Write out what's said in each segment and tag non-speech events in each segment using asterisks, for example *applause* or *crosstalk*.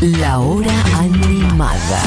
La hora animada.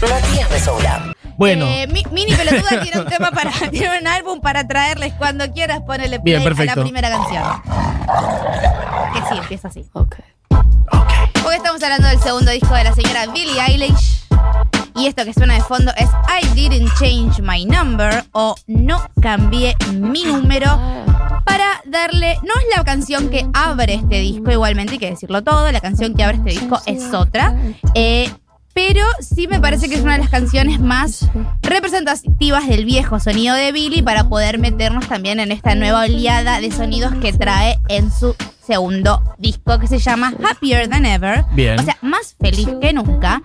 Matías Mesoula. Bueno, Eh, Mi- Mini Pelotuda *laughs* tiene un tema para. Tiene un álbum para traerles cuando quieras. Ponele play Bien, a la primera canción. Que sí, empieza así. Ok. Hoy estamos hablando del segundo disco de la señora Billie Eilish. Y esto que suena de fondo es I Didn't Change My Number o No Cambié Mi Número. Para darle, no es la canción que abre este disco, igualmente hay que decirlo todo, la canción que abre este disco es otra. Eh, pero sí me parece que es una de las canciones más representativas del viejo sonido de Billy para poder meternos también en esta nueva oleada de sonidos que trae en su segundo disco que se llama Happier Than Ever. Bien. O sea, más feliz que nunca.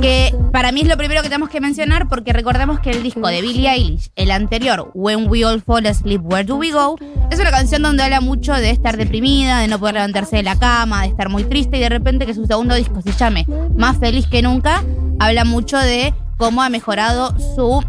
Que para mí es lo primero que tenemos que mencionar porque recordemos que el disco de Billie Eilish, el anterior, When We All Fall Asleep, Where Do We Go, es una canción donde habla mucho de estar deprimida, de no poder levantarse de la cama, de estar muy triste y de repente que su segundo disco se llame Más feliz que nunca, habla mucho de cómo ha mejorado su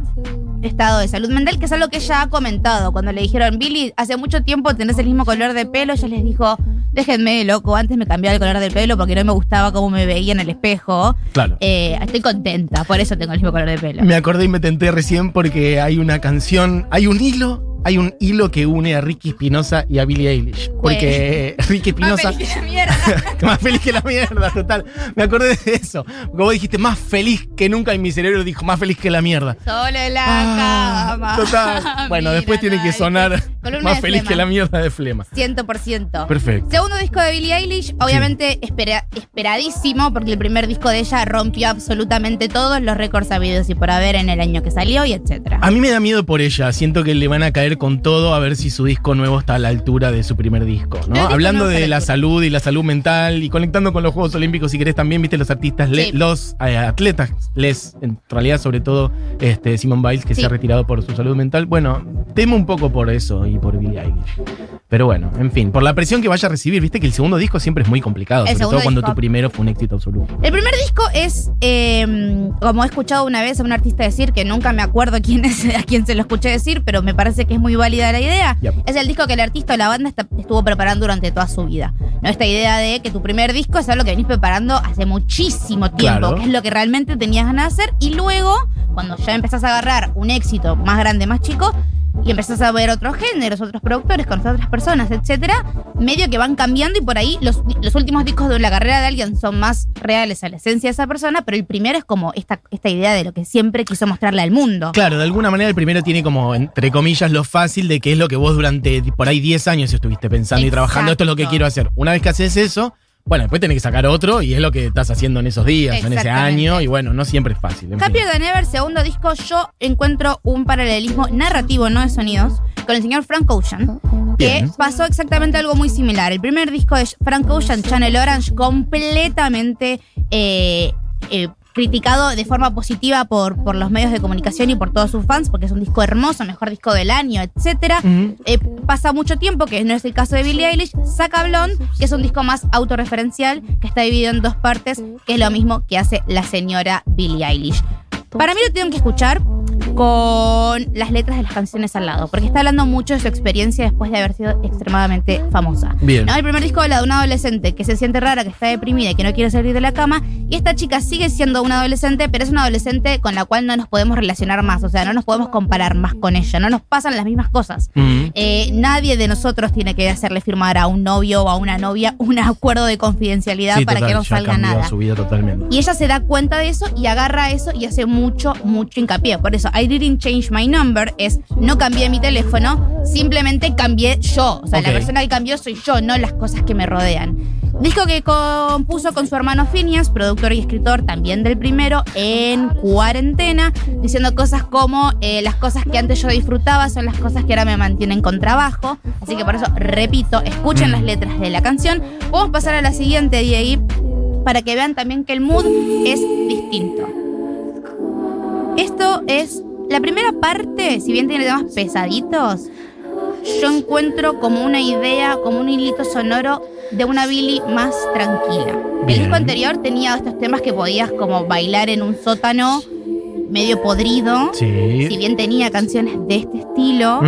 estado de salud mental, que es algo que ella ha comentado. Cuando le dijeron, Billy, hace mucho tiempo tenés el mismo color de pelo, ella les dijo, déjenme loco, antes me cambiaba el color del pelo porque no me gustaba cómo me veía en el espejo. claro. Eh, estoy contenta, por eso tengo el mismo color de pelo. Me acordé y me tenté recién porque hay una canción, hay un hilo, hay un hilo que une a Ricky Espinosa y a Billie Eilish. Porque *laughs* Ricky Más Espinosa. feliz que la mierda. *laughs* más feliz que la mierda, total. Me acordé de eso. Porque vos dijiste más feliz que nunca y mi cerebro dijo más feliz que la mierda. Solo en la Ah, cama. Total. *laughs* Bueno, después tiene que sonar más feliz flema. que la mierda de flema. 100%. Perfecto. Segundo disco de Billie Eilish, obviamente espera- esperadísimo, porque el primer disco de ella rompió absolutamente todos los récords habidos y por haber en el año que salió y etcétera. A mí me da miedo por ella. Siento que le van a caer con todo a ver si su disco nuevo está a la altura de su primer disco. ¿no? Hablando de la salud y la salud mental y conectando con los Juegos Olímpicos, si querés también, viste, los artistas, le- los eh, atletas, les, en realidad, sobre todo este, Simon Biles, que Sí. se ha retirado por su salud mental. Bueno, temo un poco por eso y por Billie Eilish. Pero bueno, en fin, por la presión que vaya a recibir, viste que el segundo disco siempre es muy complicado, El sobre todo cuando tu primero fue un éxito absoluto. El primer disco es, eh, como he escuchado una vez a un artista decir, que nunca me acuerdo quién es, *laughs* a quién se lo escuché decir, pero me parece que es muy válida la idea. Yep. Es el disco que el artista o la banda está- estuvo preparando durante toda su vida. ¿No? Esta idea de que tu primer disco es algo que venís preparando hace muchísimo tiempo, Claro. que es lo que realmente tenías ganas de hacer, y luego, cuando ya empezás a agarrar un éxito más grande, más chico, y empezás a ver otros géneros, otros productores, conocer otras personas, etcétera, medio que van cambiando y por ahí los, los últimos discos de la carrera de alguien son más reales a la esencia de esa persona, pero el primero es como esta, esta idea de lo que siempre quiso mostrarle al mundo. Claro, de alguna manera el primero tiene como, entre comillas, lo fácil de que es lo que vos durante por ahí 10 años estuviste pensando y trabajando, esto es lo que quiero hacer. Una vez que haces eso, bueno, después tenés que sacar otro y es lo que estás haciendo en esos días, en ese año, y bueno, no siempre es fácil. en fin. Happier Than Ever, segundo disco, yo encuentro un paralelismo narrativo, no de sonidos, con el señor Frank Ocean, que pasó exactamente algo muy similar. El primer disco de Frank Ocean, Channel Orange, completamente eh, eh, criticado de forma positiva por, por los medios de comunicación y por todos sus fans, porque es un disco hermoso, mejor disco del año. Ujú. Eh, pasa mucho tiempo, que no es el caso de Billie Eilish, saca Blonde, que es un disco más autorreferencial, que está dividido en dos partes, que es lo mismo que hace la señora Billie Eilish. Para mí lo tienen que escuchar con las letras de las canciones al lado, porque está hablando mucho de su experiencia después de haber sido extremadamente famosa. Bien. ¿No? El primer disco habla de una adolescente que se siente rara, que está deprimida y que no quiere salir de la cama, y esta chica sigue siendo una adolescente, pero es una adolescente con la cual no nos podemos relacionar más, o sea, no nos podemos comparar más con ella, no nos pasan las mismas cosas. Eh, nadie de nosotros tiene que hacerle firmar a un novio o a una novia un acuerdo de confidencialidad Sí, para total, que no salga nada. su vida totalmente. Y ella se da cuenta de eso y agarra eso y hace mucho, mucho hincapié. Por eso, I didn't change my number es no cambié mi teléfono, simplemente cambié yo. O sea, la persona que cambió soy yo, no las cosas que me rodean. Disco que compuso con su hermano Phineas, productor y escritor también del primero, en cuarentena, diciendo cosas como eh, las cosas que antes yo disfrutaba son las cosas que ahora me mantienen con trabajo. Así que por eso, repito, escuchen las letras de la canción. Vamos a pasar a la siguiente, Diego, para que vean también que el mood es distinto. Esto es la primera parte, si bien tiene temas pesaditos, yo encuentro como una idea, como un hilito sonoro de una Billy más tranquila. El disco anterior tenía estos temas que podías como bailar en un sótano medio podrido. Sí. Si bien tenía canciones de este estilo,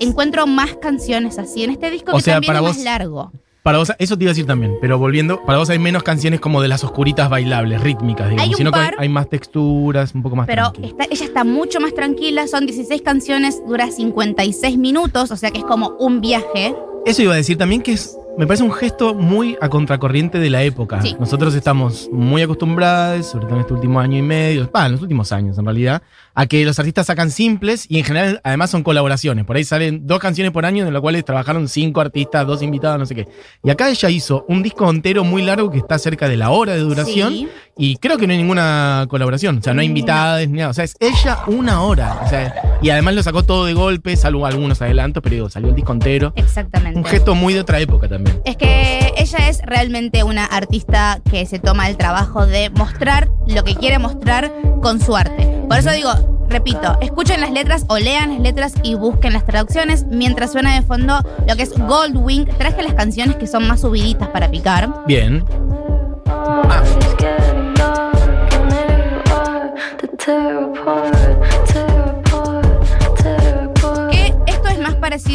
encuentro más canciones así en este disco O que sea, también para es vos- más largo. Para vos, eso te iba a decir también, pero volviendo, para vos hay menos canciones como de las oscuritas bailables, rítmicas, digamos, Hay un sino que par. hay más texturas, un poco más Pero está- ella está mucho más tranquila, son 16 canciones, dura 56 minutos, o sea que es como un viaje. Eso iba a decir también que es, me parece un gesto muy a contracorriente de la época. Sí. Nosotros estamos muy acostumbrados, sobre todo en este último año y medio, bah, en los últimos años en realidad, a que los artistas sacan simples y en general además son colaboraciones. Por ahí salen dos canciones por año en las cuales trabajaron cinco artistas, dos invitados, no sé qué. Y acá ella hizo un disco entero muy largo que está cerca de la hora de duración Sí. Y creo que no hay ninguna colaboración. O sea, no hay invitadas ni nada. O sea, es ella una hora. O sea, y además lo sacó todo de golpe, salvo algunos adelantos, pero digo, salió el disco entero. Exactamente. Un gesto muy de otra época también. Es que ella es realmente una artista que se toma el trabajo de mostrar lo que quiere mostrar con su arte. Por eso digo, repito, escuchen las letras o lean las letras y busquen las traducciones mientras suena de fondo lo que es Goldwing. Traje las canciones que son más subiditas para picar. Bien.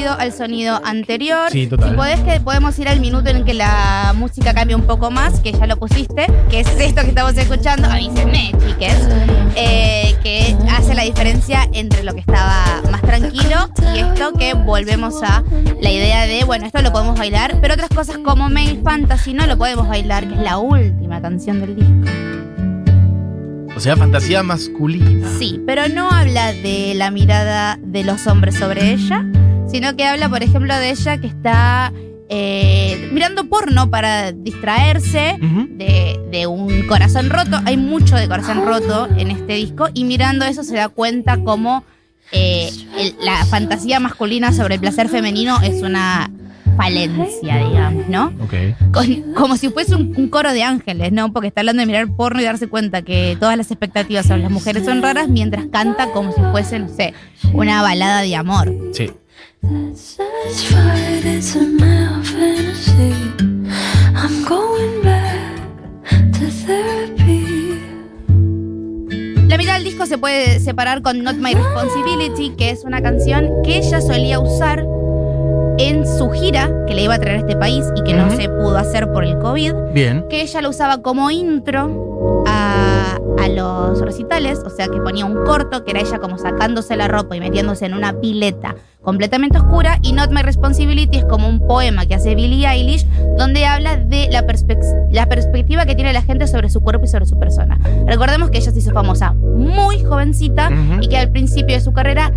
Parecido al sonido anterior. Sí, total. Si podés que podemos ir al minuto en el que la música cambia un poco más, que ya lo pusiste, que es esto que estamos escuchando. Avísenme, chiques. eh, que hace la diferencia entre lo que estaba más tranquilo y esto que volvemos a la idea de, bueno, esto lo podemos bailar, pero otras cosas como Male Fantasy no lo podemos bailar, que es la última canción del disco. O sea, fantasía masculina. Sí, pero no habla de la mirada de los hombres sobre ella, sino que habla, por ejemplo, de ella que está eh, mirando porno para distraerse de, de un corazón roto. Hay mucho de corazón roto en este disco y mirando eso se da cuenta como eh, el- la fantasía masculina sobre el placer femenino es una falencia, digamos, ¿no? Ok. Con- como si fuese un, un coro de ángeles, ¿no? Porque está hablando de mirar porno y darse cuenta que todas las expectativas sobre las mujeres son raras mientras canta como si fuese, no sé, una balada de amor. Sí. Satisfied, it's a male fantasy. I'm going back to therapy. La mitad del disco se puede separar con Not My Responsibility, que es una canción que ella solía usar en su gira que le iba a traer a este país y que no se pudo hacer por el COVID. Bien. que ella lo usaba como intro a, a los recitales, o sea que ponía un corto que era ella como sacándose la ropa y metiéndose en una pileta completamente oscura y Not My Responsibility es como un poema que hace Billie Eilish donde habla de la, la perspectiva que tiene la gente sobre su cuerpo y sobre su persona. Recordemos que ella se hizo famosa muy jovencita y que al principio de su carrera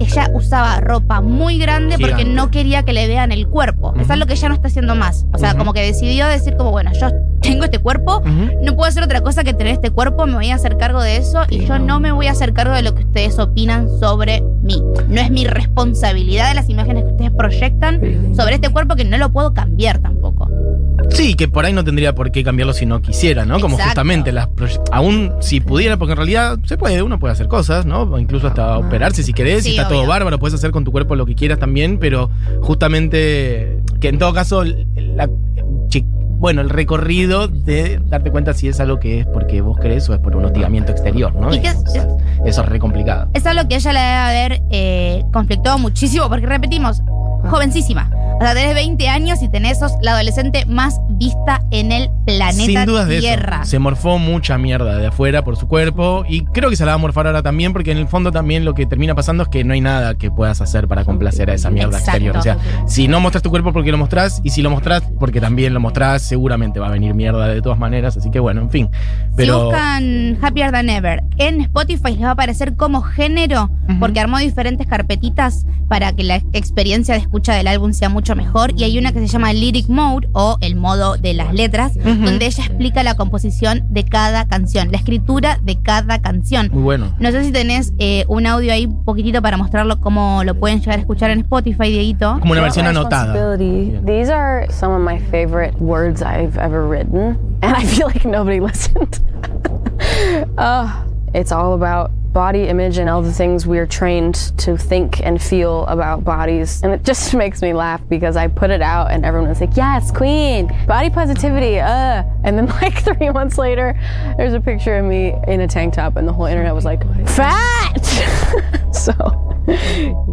ella usaba ropa muy grande porque no quería que le vean el cuerpo. Es Ujú. algo que ella no está haciendo más. O sea, como que decidió decir como, bueno, yo tengo este cuerpo, no puedo hacer otra cosa que tener este cuerpo, me voy a hacer cargo de eso y yo no me voy a hacer cargo de lo que ustedes opinan sobre mí. No es mi responsabilidad de las imágenes que ustedes proyectan sobre este cuerpo que no lo puedo cambiar tampoco. Sí, que por ahí no tendría por qué cambiarlo si no quisiera, ¿no? Como Exacto. justamente las aún si pudiera, porque en realidad se puede, uno puede hacer cosas, ¿no? O incluso hasta operarse si querés, Sí, y está todo bárbaro, puedes hacer con tu cuerpo lo que quieras también, pero justamente que en todo caso la- bueno, el recorrido de darte cuenta si es algo que es porque vos querés o es por un hostigamiento exterior, ¿no? Y que- o sea, eso es re complicado. Es algo que ella le debe haber eh, conflictado muchísimo porque repetimos, jovencísima. O sea, tenés 20 años y tenés sos la adolescente más vista en el planeta Sin dudas de Tierra. eso. Se morfó mucha mierda de afuera por su cuerpo y creo que se la va a morfar ahora también porque en el fondo también lo que termina pasando es que no hay nada que puedas hacer para complacer a esa mierda Exacto. exterior. O sea, si no mostrás tu cuerpo porque lo mostrás y si lo mostrás porque también lo mostrás, seguramente va a venir mierda de todas maneras. Así que bueno, en fin. Si Pero buscan Happier Than Ever en Spotify les va a aparecer como género porque armó diferentes carpetitas para que la experiencia de escucha del álbum sea mucho mejor y hay una que se llama Lyric Mode o el modo de las letras Ujú. donde ella explica la composición de cada canción, la escritura de cada canción. muy bueno. No sé si tenés eh, un audio ahí un poquitito para mostrarlo cómo lo pueden llegar a escuchar en Spotify, Dieguito. Como una versión anotada. These are some of my favorite words I've ever written, *laughs* and I feel like nobody *laughs* listened. uh, *laughs* it's all about body image and all the things we're trained to think and feel about bodies. And it just *laughs* makes me laugh because I put it out and everyone was like, yes, queen, body positivity, uh. And then *laughs* like three months later, there's a picture of me in a tank top and the whole internet was like, fat! *laughs* so.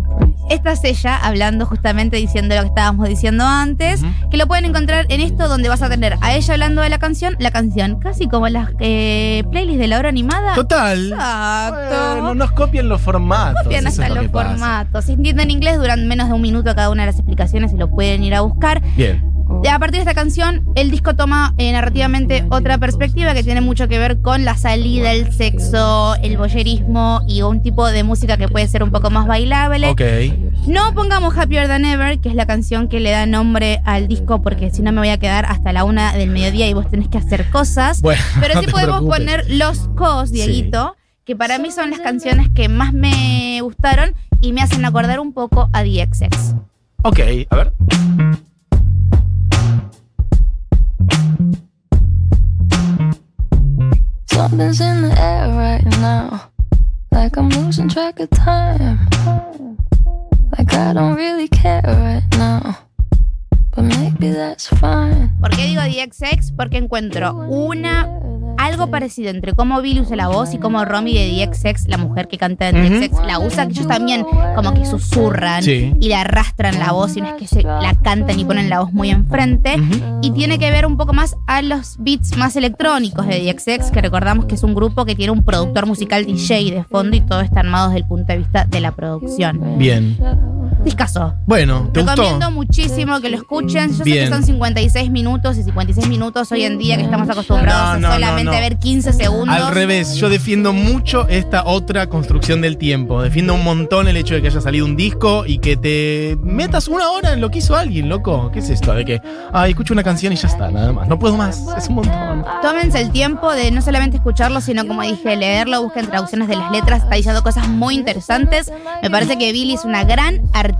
Esta es ella hablando justamente diciendo lo que estábamos diciendo antes, que lo pueden encontrar en esto donde vas a tener a ella hablando de la canción, la canción, casi como las eh, playlists de la hora animada. Total. Exacto. Bueno, nos copian los formatos. Copian hasta es lo los formatos. Si entienden inglés, duran menos de un minuto cada una de las explicaciones y lo pueden ir a buscar. Bien. De- A partir de esta canción, el disco toma eh, narrativamente otra perspectiva que tiene mucho que ver con la salida, el sexo, el boyerismo y un tipo de música que puede ser un poco más bailable. Ok. No pongamos Happier Than Ever, que es la canción que le da nombre al disco, porque si no me voy a quedar hasta la una del mediodía y vos tenés que hacer cosas. *laughs* Bueno, Pero sí podemos preocupes. poner Los Cos, Dieguito, que para mí son las canciones que más me gustaron y me hacen acordar un poco a DXX. Ok, a ver. Something's in the air right now. Like I'm losing track of time. Like I don't really care right now. But maybe that's fine. ¿Por qué digo DXX? Porque encuentro una algo parecido entre cómo Billy usa la voz y cómo Romy de DXX, la mujer que canta en Ujú. DXX, la usa, que ellos también como que susurran Sí. y le arrastran la voz y no es que se la cantan y ponen la voz muy enfrente. Y tiene que ver un poco más a los beats más electrónicos de DXX, que recordamos que es un grupo que tiene un productor musical DJ de fondo y todo está armado desde el punto de vista de la producción. Bien. Discaso. Bueno, ¿te gustó? Recomiendo muchísimo que lo escuchen. Yo sé que son 56 minutos y 56 minutos hoy en día que estamos acostumbrados No, no, a solamente no. ver 15 segundos. Al revés, yo defiendo mucho esta otra construcción del tiempo. Defiendo un montón el hecho de que haya salido un disco y que te metas una hora en lo que hizo alguien, loco. ¿Qué es esto? De que, ay, escucho una canción y ya está, nada más. No puedo más. Es un montón. Tómense el tiempo de no solamente escucharlo, sino como dije, leerlo, busquen traducciones de las letras, está diciendo cosas muy interesantes. Me parece que Billy es una gran artista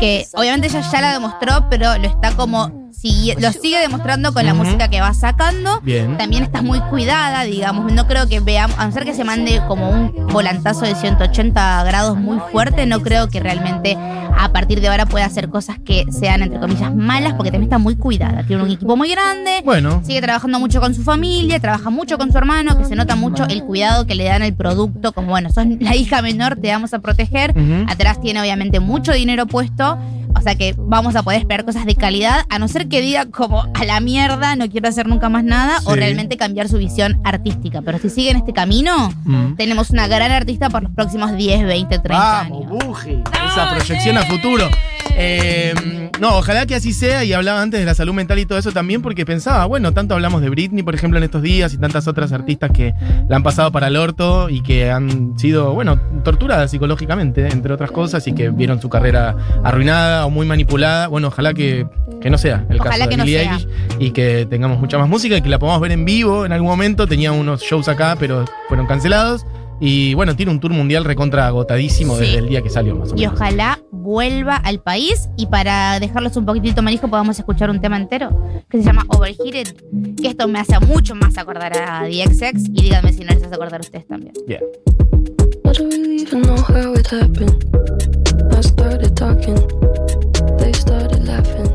que obviamente ella ya la demostró, pero lo está como sigue- lo sigue demostrando con la música que va sacando. Bien. También está muy cuidada, digamos. No creo que veamos, a no ser que se mande como un volantazo de 180 grados muy fuerte, no creo que realmente a partir de ahora pueda hacer cosas que sean, entre comillas, malas, porque también está muy cuidada. Tiene un equipo muy grande. Bueno, Sigue trabajando mucho con su familia, trabaja mucho con su hermano, que se nota mucho el cuidado que le dan al producto, como bueno, sos la hija menor, te vamos a proteger. Atrás tiene obviamente mucho dinero puesto, o sea que vamos a poder esperar cosas de calidad, a no ser que diga como a la mierda, no quiero hacer nunca más nada, o realmente cambiar su visión artística. Pero si siguen este camino, Mm. tenemos una gran artista por los próximos 10, 20, 30 Vamos, años. Buji. Esa proyección a futuro. Eh, no, ojalá que así sea. Y hablaba antes de la salud mental y todo eso también, porque pensaba, bueno, tanto hablamos de Britney, por ejemplo, en estos días, y tantas otras artistas que la han pasado para el orto y que han sido, bueno, torturadas psicológicamente, entre otras cosas, y que vieron su carrera arruinada o muy manipulada. Bueno, ojalá que, que no sea el Ojalá caso de no Billie. Eilish y que tengamos mucha más música y que la podamos ver en vivo en algún momento. Tenía unos shows acá, pero fueron cancelados. Y bueno, tiene un tour mundial recontra agotadísimo sí. desde el día que salió, más o menos. Y ojalá vuelva al país. Y para dejarlos un poquitito manijo, podemos escuchar un tema entero que se llama Overheated. Que esto me hace mucho más acordar a DXX. Y díganme si no les hace acordar a ustedes también. Yeah. I started talking, they started laughing.